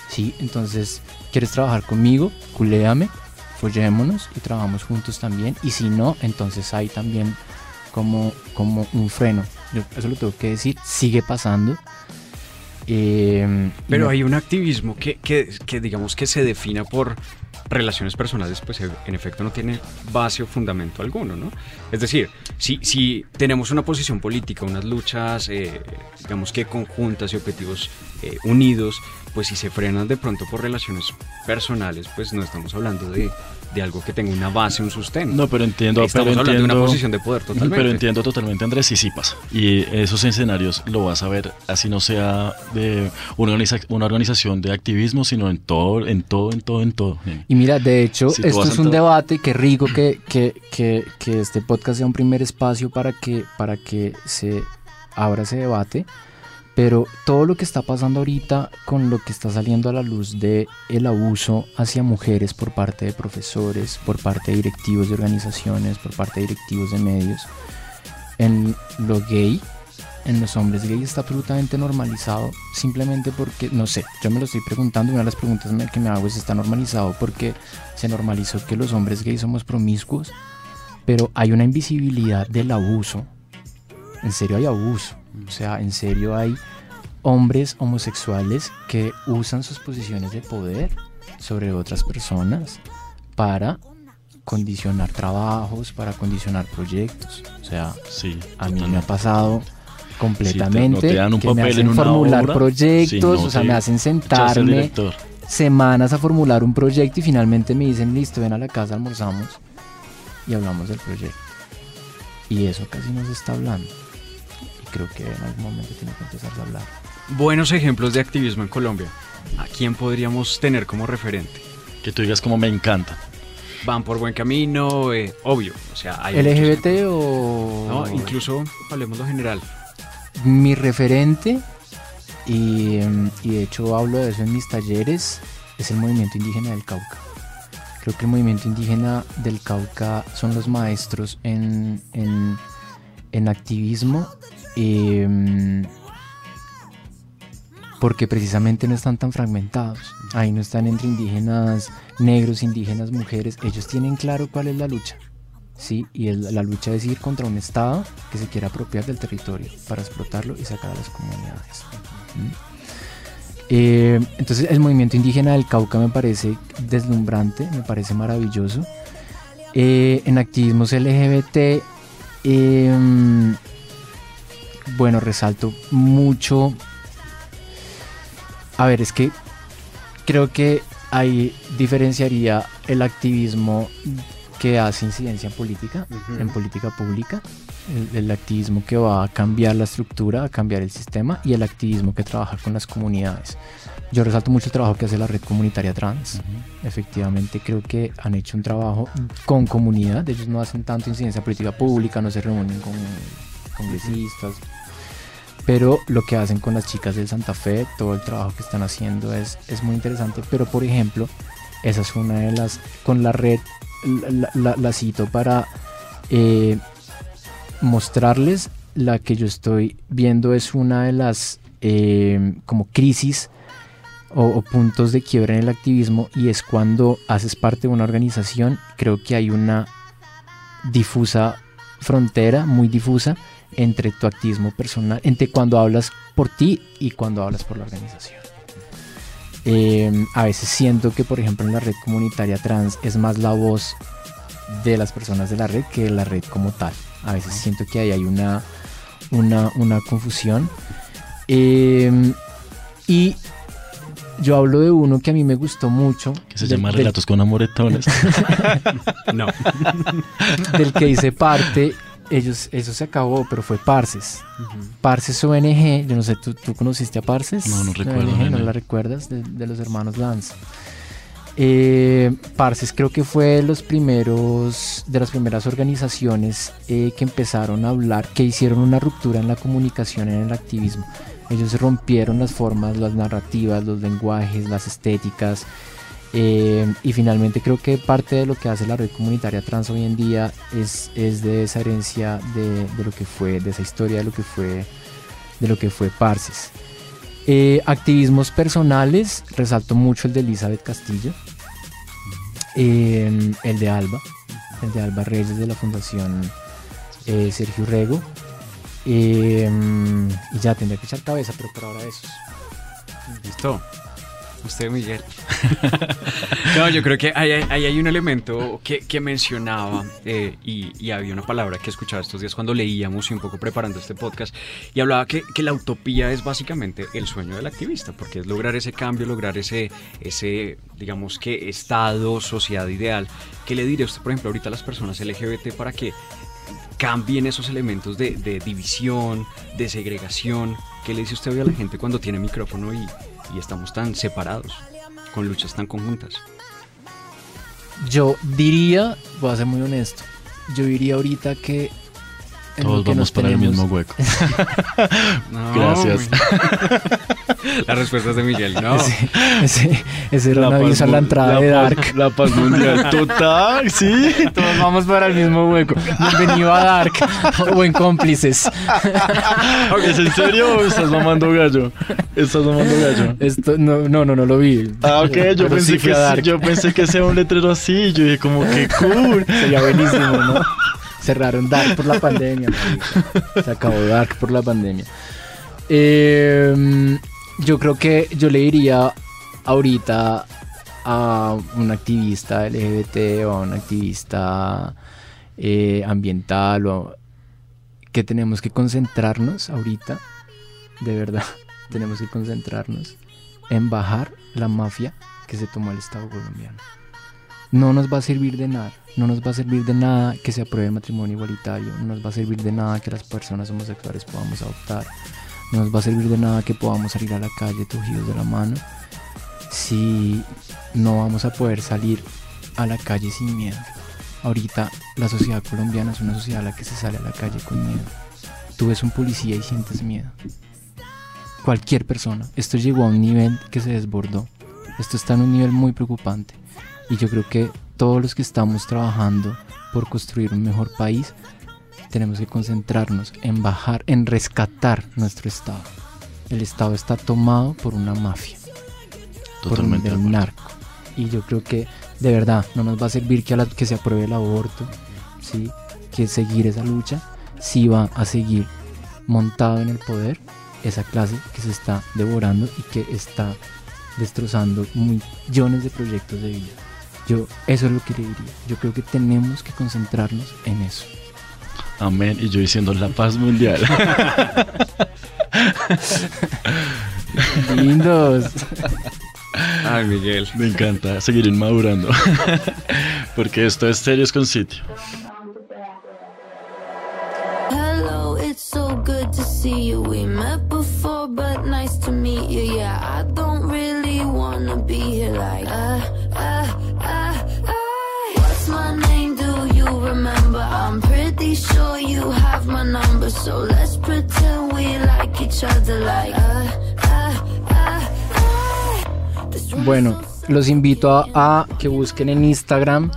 Speaker 5: ¿sí? Entonces, ¿quieres trabajar conmigo? Culéame, follémonos y trabajamos juntos también. Y si no, entonces hay también como, como un freno. Yo eso lo tengo que decir, sigue pasando. Eh,
Speaker 3: Pero
Speaker 5: no-
Speaker 3: hay un activismo que, que, que digamos que se defina por relaciones personales, pues en efecto no tiene base o fundamento alguno, ¿no? Es decir, si, si tenemos una posición política, unas luchas, eh, digamos que conjuntas y objetivos eh, unidos, pues si se frenan de pronto por relaciones personales, pues no estamos hablando de, de algo que tenga una base, un sustento.
Speaker 4: No, pero entiendo.
Speaker 3: Estamos
Speaker 4: pero
Speaker 3: hablando de
Speaker 4: entiendo,
Speaker 3: una posición de poder totalmente.
Speaker 4: Pero entiendo totalmente, Andrés, y sí pasa. Y esos escenarios lo vas a ver, así no sea de una, organiza- una organización de activismo, sino en todo, en todo, en todo, en todo.
Speaker 5: Y mira, de hecho,
Speaker 4: Si
Speaker 5: esto es un debate, qué rico que, que, que, que este podcast sea un primer espacio para que, para que se abra ese debate. Pero todo lo que está pasando ahorita con lo que está saliendo a la luz de el abuso hacia mujeres por parte de profesores, por parte de directivos de organizaciones, por parte de directivos de medios, en lo gay, en los hombres gay está absolutamente normalizado simplemente porque, no sé, yo me lo estoy preguntando, una de las preguntas que me hago es, ¿está normalizado porque se normalizó que los hombres gays somos promiscuos? Pero hay una invisibilidad del abuso. En serio hay abuso. O sea, en serio hay hombres homosexuales que usan sus posiciones de poder sobre otras personas para condicionar trabajos, para condicionar proyectos. O sea,
Speaker 4: Sí,
Speaker 5: a mí me ha pasado
Speaker 4: Sí,
Speaker 5: completamente
Speaker 4: te- no te dan un
Speaker 5: que me hacen
Speaker 4: en
Speaker 5: formular
Speaker 4: obra,
Speaker 5: proyectos,
Speaker 4: sí, no
Speaker 5: o sea, me hacen sentarme semanas a formular un proyecto y finalmente me dicen, listo, ven a la casa, almorzamos y hablamos del proyecto. Y eso casi no se está hablando. Creo que en algún momento tiene que empezar a hablar.
Speaker 3: Buenos ejemplos de activismo en Colombia. ¿A quién podríamos tener como referente?
Speaker 4: Que tú digas como me encanta.
Speaker 3: Van por buen camino, eh, obvio. O sea, hay
Speaker 5: LGBT o...
Speaker 3: No, incluso hablemos lo general.
Speaker 5: Mi referente, y, y de hecho hablo de eso en mis talleres, es el movimiento indígena del Cauca. Creo que el movimiento indígena del Cauca son los maestros en, en, en activismo, em, porque precisamente no están tan fragmentados. Ahí no están entre indígenas negros, indígenas mujeres. Ellos tienen claro cuál es la lucha. Sí, y la lucha es ir contra un Estado que se quiera apropiar del territorio para explotarlo y sacar a las comunidades. ¿Mm? Eh, entonces el movimiento indígena del Cauca me parece deslumbrante, me parece maravilloso. Eh, en activismos LGBT, eh, bueno, resalto mucho. A ver, es que creo que ahí diferenciaría el activismo que hace incidencia en política, en política pública, el, el activismo que va a cambiar la estructura, a cambiar el sistema y el activismo que trabaja con las comunidades. Yo resalto mucho el trabajo que hace la red comunitaria trans. Efectivamente, creo que han hecho un trabajo con comunidad. Ellos no hacen tanto incidencia política pública, no se reúnen con congresistas. Pero lo que hacen con las chicas del Santa Fe, todo el trabajo que están haciendo es, es muy interesante. Pero, por ejemplo, esa es una de las. Con la red, la, la- la cito para eh, mostrarles la que yo estoy viendo es una de las eh, como crisis o, o puntos de quiebra en el activismo y es cuando haces parte de una organización, creo que hay una difusa frontera, muy difusa, entre tu activismo personal, entre cuando hablas por ti y cuando hablas por la organización. Eh, a veces siento que, por ejemplo, en la red comunitaria trans es más la voz de las personas de la red que de la red como tal. A veces siento que ahí hay una, una, una confusión. Eh, y yo hablo de uno que a mí me gustó mucho.
Speaker 4: Que se llama
Speaker 5: del-
Speaker 4: Relatos con Amoretones.
Speaker 3: No.
Speaker 5: del que hice parte. Ellos, eso se acabó, pero fue Parces. Parces ONG, yo no sé, ¿tú, tú conociste a Parces?
Speaker 4: No, no recuerdo,
Speaker 5: ONG, ¿No la recuerdas? De, de los hermanos Lance. Eh, Parces creo que fue de los primeros, de las primeras organizaciones eh, que empezaron a hablar, que hicieron una ruptura en la comunicación en el activismo. Ellos rompieron las formas, las narrativas, los lenguajes, las estéticas. Eh, y finalmente creo que parte de lo que hace la red comunitaria trans hoy en día es, es de esa herencia de, de lo que fue, de esa historia de lo que fue, de lo que fue. Eh, activismos personales, resalto mucho el de Elizabeth Castillo, eh, el de Alba, el de Alba Reyes de la Fundación Sergio Rego. y ya tendría que echar cabeza, pero por ahora esos.
Speaker 3: Listo. Usted, Miguel. no, yo creo que ahí hay, un elemento que, que mencionaba eh, y, y había una palabra que escuchaba estos días cuando leíamos y un poco preparando este podcast y hablaba que, que la utopía es básicamente el sueño del activista, porque es lograr ese cambio, lograr ese, ese digamos que estado, sociedad ideal. ¿Qué le diría usted, por ejemplo, ahorita a las personas LGBT para que cambien esos elementos de, de división, de segregación? ¿Qué le dice usted hoy a la gente cuando tiene micrófono y, y estamos tan separados, con luchas tan conjuntas?
Speaker 5: Yo diría, voy a ser muy honesto, yo diría ahorita que...
Speaker 4: Todos vamos para el mismo hueco.
Speaker 3: No,
Speaker 4: Gracias.
Speaker 3: La respuesta es de Miguel, no.
Speaker 5: Ese, ese, ese era un
Speaker 4: paz
Speaker 5: a la entrada de
Speaker 4: paz-
Speaker 5: Dark.
Speaker 4: La paz mundial. Total, sí.
Speaker 5: Todos vamos para el mismo hueco. Bienvenido a Dark o en cómplices.
Speaker 4: ¿Es en serio o estás mamando gallo? ¿Estás mamando gallo?
Speaker 5: Esto, no, no, no, no lo vi.
Speaker 4: Ah, ok, yo pensé,
Speaker 5: sí
Speaker 4: que
Speaker 5: a
Speaker 4: sí,
Speaker 5: Dark.
Speaker 4: yo pensé que sea un letrero así. Yo dije, como que cool.
Speaker 5: Sería buenísimo, ¿no? Cerraron Dark por la pandemia. marica. Se acabó Dark por la pandemia. Eh, yo creo que yo le diría ahorita a un activista LGBT o a un activista eh, ambiental o que tenemos que concentrarnos ahorita, de verdad, tenemos que concentrarnos en bajar la mafia que se tomó el Estado colombiano. No nos va a servir de nada, no nos va a servir de nada que se apruebe el matrimonio igualitario, no nos va a servir de nada que las personas homosexuales podamos adoptar, no nos va a servir de nada que podamos salir a la calle cogidos de la mano si no vamos a poder salir a la calle sin miedo. Ahorita la sociedad colombiana es una sociedad a la que se sale a la calle con miedo. Tú ves un policía y sientes miedo. Cualquier persona. Esto llegó a un nivel que se desbordó. Esto está en un nivel muy preocupante. Y yo creo que todos los que estamos trabajando por construir un mejor país, tenemos que concentrarnos en bajar, en rescatar nuestro Estado. El Estado está tomado por una mafia,
Speaker 4: Totalmente.
Speaker 5: por un narco. Y yo creo que de verdad no nos va a servir que, a la- que se apruebe el aborto, ¿sí? que seguir esa lucha, sí va a seguir montado en el poder esa clase que se está devorando y que está destrozando millones de proyectos de vida. Yo eso es lo que le diría. Yo creo que tenemos que concentrarnos en eso.
Speaker 4: Amén. Y yo diciendo la paz mundial.
Speaker 5: Lindos.
Speaker 3: Ay, Miguel.
Speaker 4: Me encanta seguir inmadurando. Porque esto es serios con sitio.
Speaker 2: Hello, it's so good to see you. We met before, but nice to meet you. Yeah, I don't really wanna be here like, uh, number, so let's pretend we like each other like, uh, uh, uh,
Speaker 5: Bueno, los invito a, a que busquen en Instagram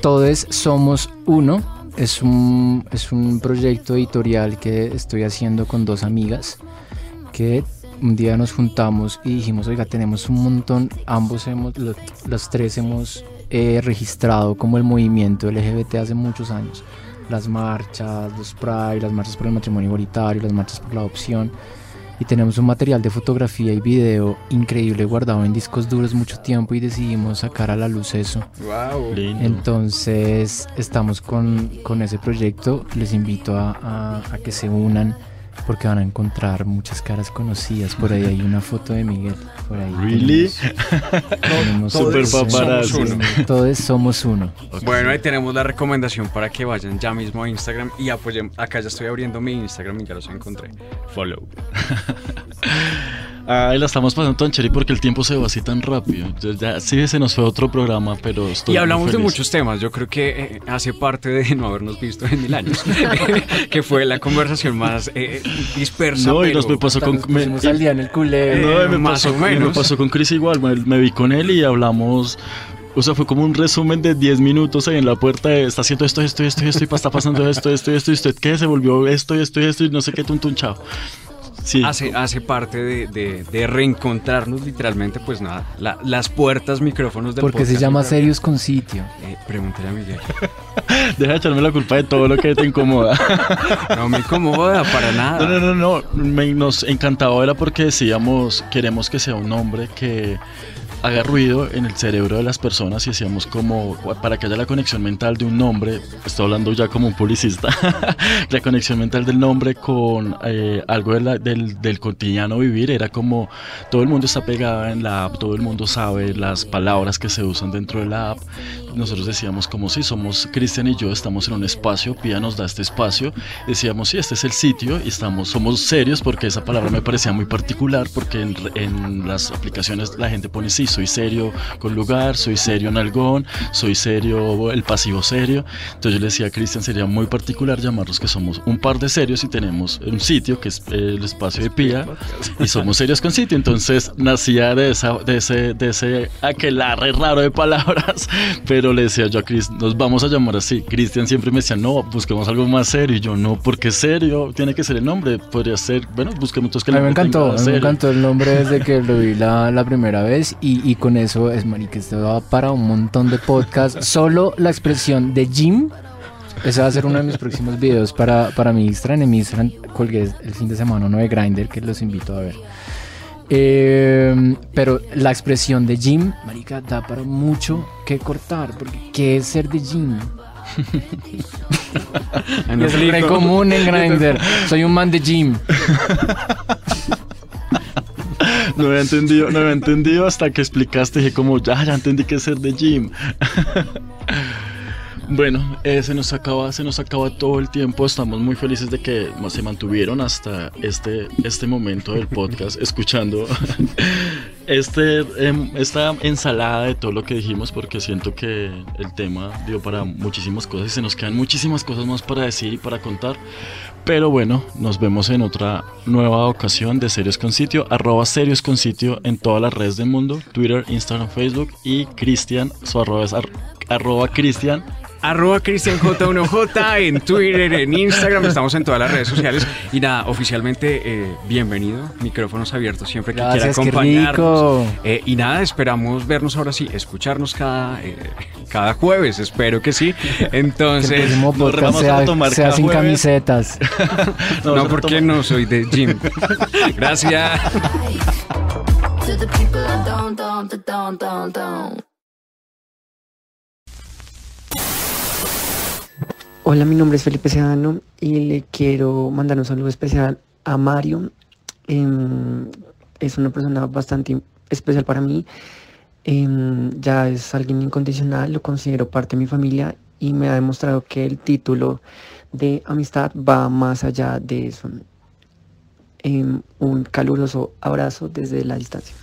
Speaker 5: Todes Somos Uno. Es un, es un proyecto editorial que estoy haciendo con dos amigas que un día nos juntamos y dijimos, oiga, tenemos un montón, ambos hemos, lo- los tres hemos eh, registrado como el movimiento LGBT hace muchos años. Las marchas, los Pride, las marchas por el matrimonio igualitario, las marchas por la adopción. Y tenemos un material de fotografía y video increíble guardado en discos duros mucho tiempo y decidimos sacar a la luz eso.
Speaker 3: Wow.
Speaker 4: Lindo.
Speaker 5: Entonces estamos con, con ese proyecto. Les invito a, a- a que se unan porque van a encontrar muchas caras conocidas. Por ahí hay una foto de Miguel. Por ahí
Speaker 4: Really?
Speaker 5: tenemos- tenemos-
Speaker 4: Super
Speaker 3: Todos
Speaker 4: paparazzi.
Speaker 3: somos uno.
Speaker 5: Todos somos uno.
Speaker 3: Bueno, ahí tenemos la recomendación para que vayan ya mismo a Instagram y apoyen. Acá ya estoy abriendo mi Instagram y ya los encontré. Follow.
Speaker 4: Ay, la estamos pasando tan chévere porque el tiempo se va así tan rápido. Ya, ya- sí, se nos fue otro programa, pero estoy
Speaker 3: Y
Speaker 4: muy
Speaker 3: hablamos de muchos temas. Yo creo que eh, hace parte de no habernos visto en mil años, que fue la conversación más eh, dispersa.
Speaker 4: No, y nos me pasó con... Me-
Speaker 5: al día en el culé.
Speaker 4: No, me,
Speaker 3: más
Speaker 4: pasó,
Speaker 3: o
Speaker 4: y me
Speaker 3: menos.
Speaker 4: pasó con Chris igual, me, me vi con él y hablamos, o sea, fue como un resumen de 10 minutos ahí en la puerta de, está haciendo esto, esto, esto, esto, y está pasando esto, esto, esto, y usted qué, se volvió esto, esto, esto, y no sé qué, tuntun, chao. Sí,
Speaker 3: Hace, hace parte de, de- de reencontrarnos literalmente, pues nada, la- las puertas, micrófonos del
Speaker 5: Porque se llama Serios con Sitio.
Speaker 3: Eh, pregúntale a Miguel.
Speaker 4: deja de echarme la culpa de todo lo que te incomoda.
Speaker 3: No me incomoda para nada.
Speaker 4: No, no, no, no. Me- nos encantaba era porque decíamos, queremos que sea un hombre que haga ruido en el cerebro de las personas y decíamos como para que haya la conexión mental de un nombre, estoy hablando ya como un publicista, la conexión mental del nombre con eh, algo de la- del, del cotidiano vivir era como todo el mundo está pegado en la app, todo el mundo sabe las palabras que se usan dentro de la app. Nosotros decíamos como si somos Cristian y yo estamos en un espacio, Pía nos da este espacio, decíamos sí, este es el sitio y estamos, somos serios porque esa palabra me parecía muy particular porque en, en las aplicaciones la gente pone sí, soy serio con lugar, soy serio en algón, soy serio, el pasivo serio. Entonces yo le decía a Cristian, sería muy particular llamarlos que somos un par de serios y tenemos un sitio que es el espacio de Pía y somos serios con sitio. Entonces nacía de, esa, de ese, de ese aquelarre raro de palabras, pero le decía yo a Chris, nos vamos a llamar así. Cristian siempre me decía, no, busquemos algo más serio. Y yo, no, porque serio, tiene que ser el nombre. Podría ser, bueno, busquemos otros que
Speaker 5: A mí me encantó, me encantó el nombre desde que lo vi la, la primera vez y, y con eso es marica, esto va para un montón de podcasts. Solo la expresión de Jim Ese va a ser uno de mis próximos videos para, para mi Instagram. En mi Instagram colgué el fin de semana uno de Grindr que los invito a ver. Eh, pero la expresión de gym, marica, da para mucho que cortar. Porque ¿qué es ser de gym?
Speaker 3: No
Speaker 5: es re común en Grindr. Soy un man de gym.
Speaker 4: No había entendido, no había entendido hasta que explicaste. Dije como, ya, ya entendí que es ser de gym. Bueno, eh, se nos acaba, se nos acaba todo el tiempo. Estamos muy felices de que se mantuvieron hasta este, este momento del podcast, escuchando este, em, esta ensalada de todo lo que dijimos, porque siento que el tema dio para muchísimas cosas y se nos quedan muchísimas cosas más para decir y para contar. Pero bueno, nos vemos en otra nueva ocasión de Serios con Sitio, arroba Serios con Sitio en todas las redes del mundo, Twitter, Instagram, Facebook y Cristian, su arroba es ar- arroba Cristian
Speaker 3: Arroba CristianJ1J en Twitter, en Instagram, estamos en todas las redes sociales. Y nada, oficialmente, eh, bienvenido, micrófonos abiertos siempre que quiera
Speaker 5: Gracias, qué
Speaker 3: acompañarnos.
Speaker 5: rico.
Speaker 3: Eh, y nada, esperamos vernos ahora sí, escucharnos cada, eh, cada jueves, espero que sí.
Speaker 5: Que el
Speaker 3: Entonces,
Speaker 5: próximo
Speaker 4: nos vamos a
Speaker 5: sea,
Speaker 4: tomar
Speaker 5: sea
Speaker 4: cada
Speaker 5: sin
Speaker 4: jueves.
Speaker 5: camisetas.
Speaker 3: no, porque no soy de gym. Gracias.
Speaker 2: To the people that don't, don't, that don't, don't, don't.
Speaker 6: Hola, mi nombre es Felipe Sedano y le quiero mandar un saludo especial a Mario. Em, es una persona bastante especial para mí. Em, ya es alguien incondicional, lo considero parte de mi familia y me ha demostrado que el título de amistad va más allá de eso. Em, un caluroso abrazo desde la distancia.